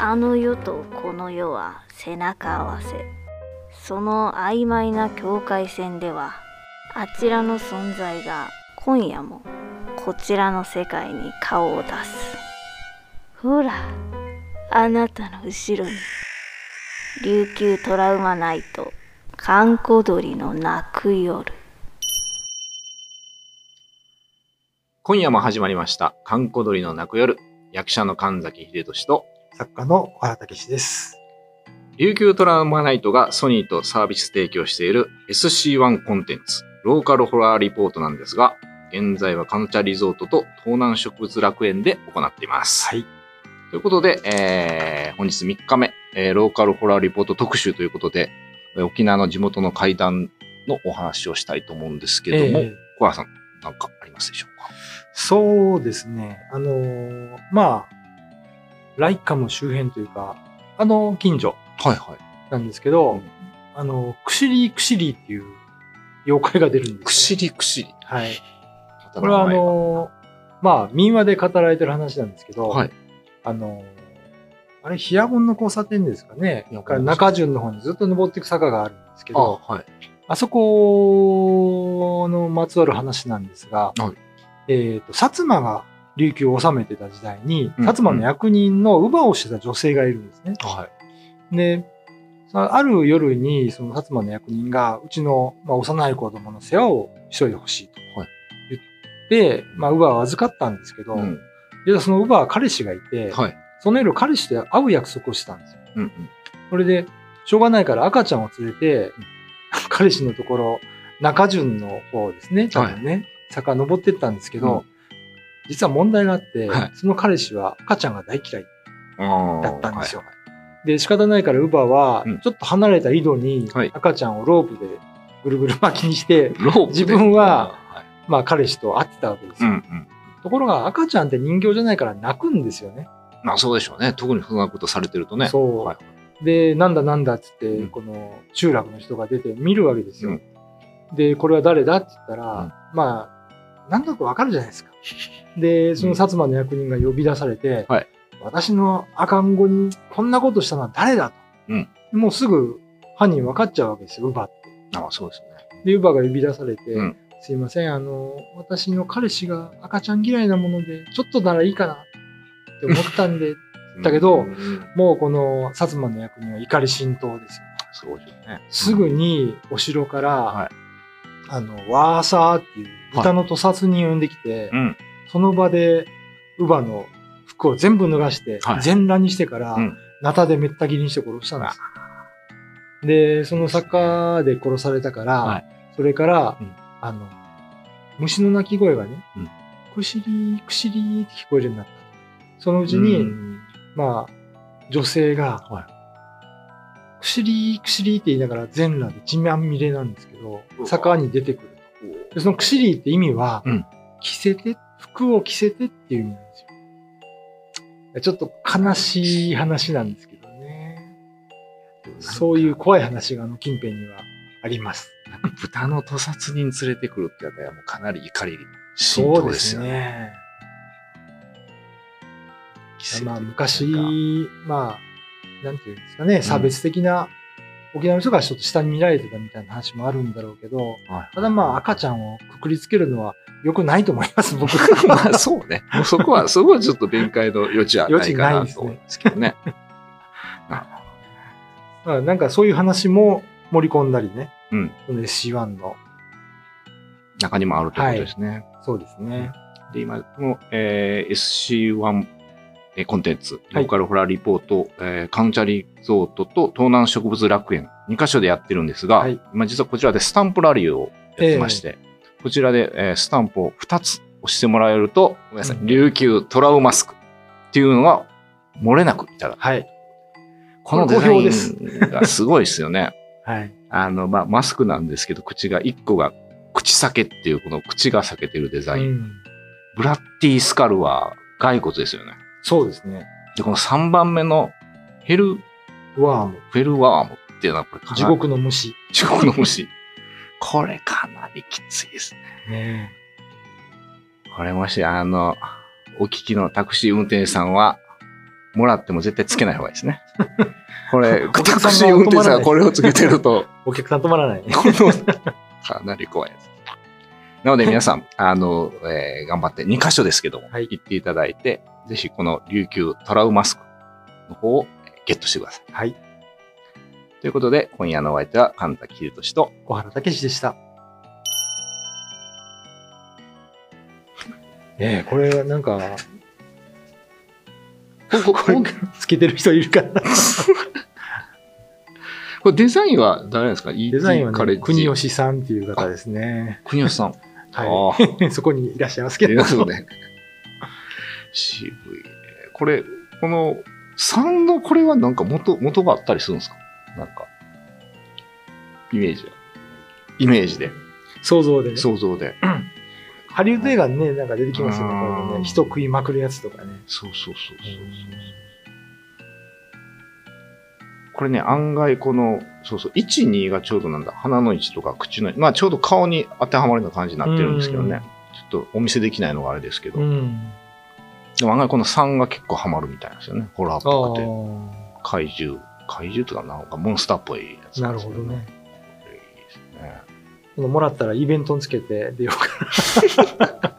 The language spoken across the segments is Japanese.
あの世とこの世は背中合わせ。その曖昧な境界線ではあちらの存在が今夜もこちらの世界に顔を出す。ほらあなたの後ろに琉球トラウマナイト閑古鳥の泣く夜。今夜も始まりました「閑古鳥の泣く夜」役者の神崎秀俊と作家の小原武史です。琉球トラウマナイトがソニーとサービス提供している SC1 コンテンツローカルホラーリポートなんですが現在はカンチャリゾートと東南植物楽園で行っています。はい。ということで、えー本日3日目、えーローカルホラーリポート特集ということで、えー沖縄の地元の怪談のお話をしたいと思うんですけども、ええ小原さん、何かありますでしょうか？そうですね。あのーまあ、ライカム周辺というか、あの近所はいはい。なんですけど、うんあの、クシリクシリっていう妖怪が出るんですよ。くしりくしり。はい。これはあのーまあ、民話で語られてる話なんですけど、はい。あのーあれ、ヒヤゴンの交差点ですかね。ヒヤゴンから中順の方にずっと登っていく坂があるんですけど、あ、はい。あそこのまつわる話なんですが、はいえっ、と、薩摩が琉球を治めてた時代に、うん薩摩の役人の乳母をしてた女性がいるんですね。はい。で、さある夜に、その薩摩の役人が、うちの、まあ、幼い子供の世話をしといてほしいとはい言って、まあ、乳母は預かったんですけど、うん。でその乳母は彼氏がいて、はい。その夜彼氏と会う約束をしてたんですよ。うんうん。それで、しょうがないから赤ちゃんを連れて、彼氏のところ、中順の方ですね、多分ね、坂登ってったんですけど、うん実は問題があって、はいその彼氏は赤ちゃんが大嫌い。だったんですよはいで、仕方ないから乳母はうん、ちょっと離れた井戸にはい赤ちゃんをロープでぐるぐる巻きにして、ロープで自分は、はいまあ彼氏と会ってたわけですよ。うんうん。ところが赤ちゃんって人形じゃないから泣くんですよね。まあそうでしょうね。特にそんなことされてるとね。そうはい。で、なんだなんだっつって、うんこの集落の人が出て見るわけですよ。うんで、これは誰だって言ったら、まあ、なんとなくわかるじゃないですか。で、その薩摩の役人が呼び出されて、はい私の赤ん子にこんなことしたのは誰だと。うんもうすぐ犯人分かっちゃうわけですよ、ウバって。ああ、そうですね。で、ウバが呼び出されて、うんすいません、あの、私の彼氏が赤ちゃん嫌いなもので、ちょっとならいいかなって思ったんで、だけどうんもうこの薩摩の役人は怒り心頭ですよ。そうですね。すぐにお城から、はいあの、ワーサーっていう豚の屠殺人を呼んできて、うん。その場で乳母の服を全部脱がして、はい。全裸にしてから、うん。ナタでめった切りにして殺したんです。で、その坂で殺されたから、はい。それから、うん。あの、虫の鳴き声がね、うん。くしりー、くしりーって聞こえるようになった。そのうちに、うん。まあ、女性が、はい。くしりーくしりーって言いながら全裸で血まみれなんですけど坂に出てくる。と。でそのくしりーって意味は、うん着せて、服を着せてっていう意味なんですよ。ちょっと悲しい話なんですけどね。そういう怖い話があの近辺にはあります。なんか豚の屠殺人連れてくるってやったらもうかなり怒りですよね。ね。奇跡まあ昔、まあ、なんていうんですかね、差別的な、沖縄の人がちょっと下に見られてたみたいな話もあるんだろうけど、はいただまあ赤ちゃんをくくりつけるのは良くないと 思います、僕。まあそうね。もうそこは、そこはちょっと弁解の余地はないかなと思うんですけどね。なるほまあなんかそういう話も盛り込んだりね、どうん。その C1 の、中にもあるということですね。そうですね。で、今、この、えー SC1 えーコンテンツ、はいローカルホラーリポート、えーカンチャリゾートと東南植物楽園、2カ所でやってるんですが、はい今実はこちらでスタンプラリーをやってまして、こちらで、えースタンプを2つ押してもらえると、ごめんなさい、うん琉球トラウマスクっていうのが漏れなくいただく。はい。このデザインがすごいですよね。はい。あの、まあ、マスクなんですけど、口が1個が口裂けっていうこの口が裂けてるデザイン。うんブラッディスカルは骸骨ですよね。そうですね。で、この3番目のヘル、ワーム。フェルワームっていうのはこれかな地獄の虫。地獄の虫。これかなりきついですね。ねこれもし、あの、お聞きのタクシー運転手さんは、もらっても絶対つけない方がいいですね。これ、タクシー運転手さんがこれをつけてると、お客さん止まらない。かなり怖いです。なので皆さん、あの、えー頑張って2箇所ですけども、はい行っていただいて、ぜひこの琉球トラウマスクの方をえーゲットしてください。はい。ということで、今夜のお相手は神田秀俊と、小原武史でした。ええこれなんか、ここれつけてる人いるかな これデザインは誰ですか？デザインはね、ジ国吉さんっていう方ですね。国吉さん。はあい。そこにいらっしゃいますけどね。渋いね。これ、この3のこれはなんか元、元があったりするんですか？なんか、イメージは。イメージで、想像でね。想像で。ハリウッド映画にね、なんか出てきますよね。うんこうね人食いまくるやつとかね。そうそうそうそうそう。これね、案外この、そうそう、1、2がちょうどなんだ、鼻の位置とか口の、まあちょうど顔に当てはまるような感じになってるんですけどね。ちょっとお見せできないのがあれですけど。うん。でも案外この3が結構ハマるみたいなんですよね。ホラーっあぽくて。あ。怪獣。怪獣とかなんかモンスターっぽいやつなんるですよほどね。。いいですね。このもらったらイベントにつけて出ようか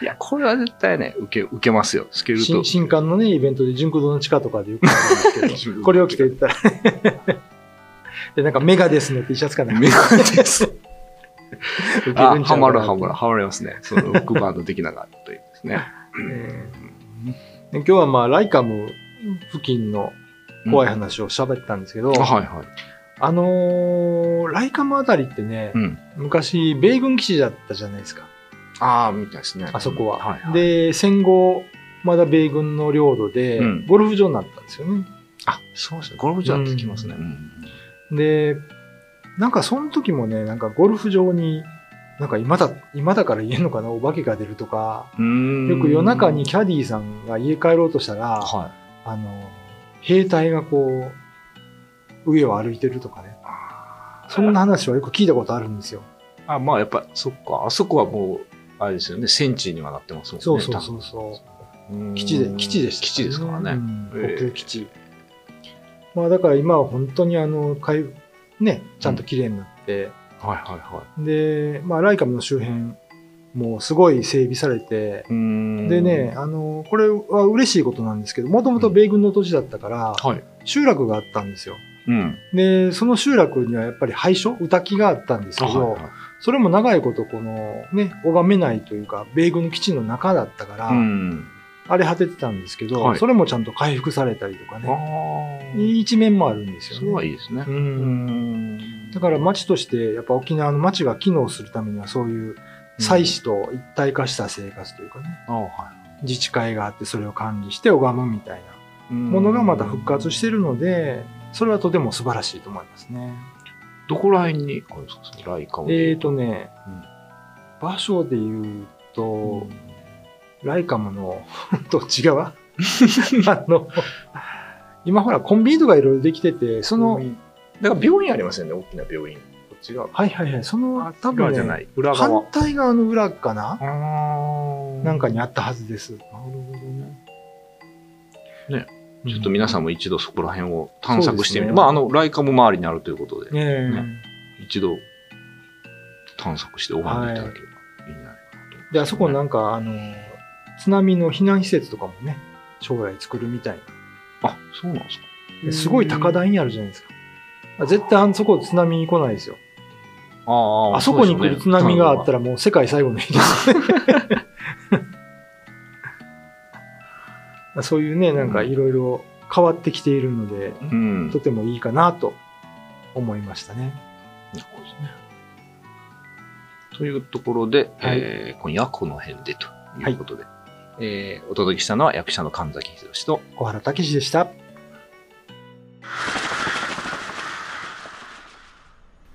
いや、これは絶対ね、受け、受けますよ。スケルト新。新刊のね、イベントで純駆動の地下とかでよくあるんですけど、これを着て言ったら、で、なんかメガデスの T シャツかな。メガです。あ、かなハマるハマる、ハマりますね。そのロックバンド的なのがあるというですね。えーで今日はまあ、ライカム付近の怖い話を喋ったんですけど、あはいはい。あのーライカムあたりってね、うん。昔、米軍基地だったじゃないですか、ああ、みたいですね。あそこは。はい、はい。、で、戦後、まだ米軍の領土でうん、ゴルフ場になったんですよね。あ、そうですね。ゴルフ場ってきますね。うん。で、なんかその時もね、なんかゴルフ場に、なんか今だ、今だから言えんのかな、お化けが出るとか、うーんよく夜中にキャディーさんが家帰ろうとしたら、はあの、兵隊がこう、上を歩いてるとかね。そんな話はよく聞いたことあるんですよ。い。あ、まあやっぱ、そっか。あそこはもう、あれですよね。戦地にはなってますもんね。そうそうそうそう。う基地で、基地でした、基地ですからね。うんええ航空基地。まあだから今は本当にあの、回ね、ちゃんと綺麗になって、はいはいはで、まあライカムの周辺もうすごい整備されて、でね、、あの、これは嬉しいことなんですけど、もともと米軍の土地だったから、はい。集落があったんですよ。うん。で、その集落にはやっぱり廃所、歌木があったんですけど、はいはいそれも長いことこのね、拝めないというか、米軍の基地の中だったから、うん。荒れ果ててたんですけど、はいそれもちゃんと回復されたりとかあね、あ。いい一面もあるんですよそね。れはいいですねう。。うんんだから町として、やっぱ沖縄の町が機能するためにはそういう祭祀と一体化した生活というかね、自治会があってそれを管理して拝むみたいい。なものがまた復活してるので、それはとても素晴らしいと思いますね。どこら辺にあるんですか？えーとね、うん。場所で言うと、ライカムの どっち側？あの、今ほらコンビニとかいろいろできてて、その、だから病院ありますよね、大きな病院。こっち側。はいはいはい、その多分ね、裏じゃない。裏反側。対側の裏かな？なんかにあったはずです。なるほどね。ね、ちょっと皆さんも一度そこら辺を探索してみて、ねまあ、あの、ライカム周りにあるということで、ねえね一度探索して拝んでいただければいいんじゃないかなと。で、あそこなんか、あの、津波の避難施設とかもね、将来作るみたいあ、そうなんですか。すごい高台にあるじゃないですか。あ絶対あそこ津波に来ないですよ。あああそこに来る津波があったら。らもう世界最後の日です。そういうね、なんかいろいろ変わってきているので、うん。とてもいいかなと思いましたね。なるほどね。というところで、はいえー今夜はこの辺でということで、えーお届けしたのは役者の神崎秀と、小原武史でした。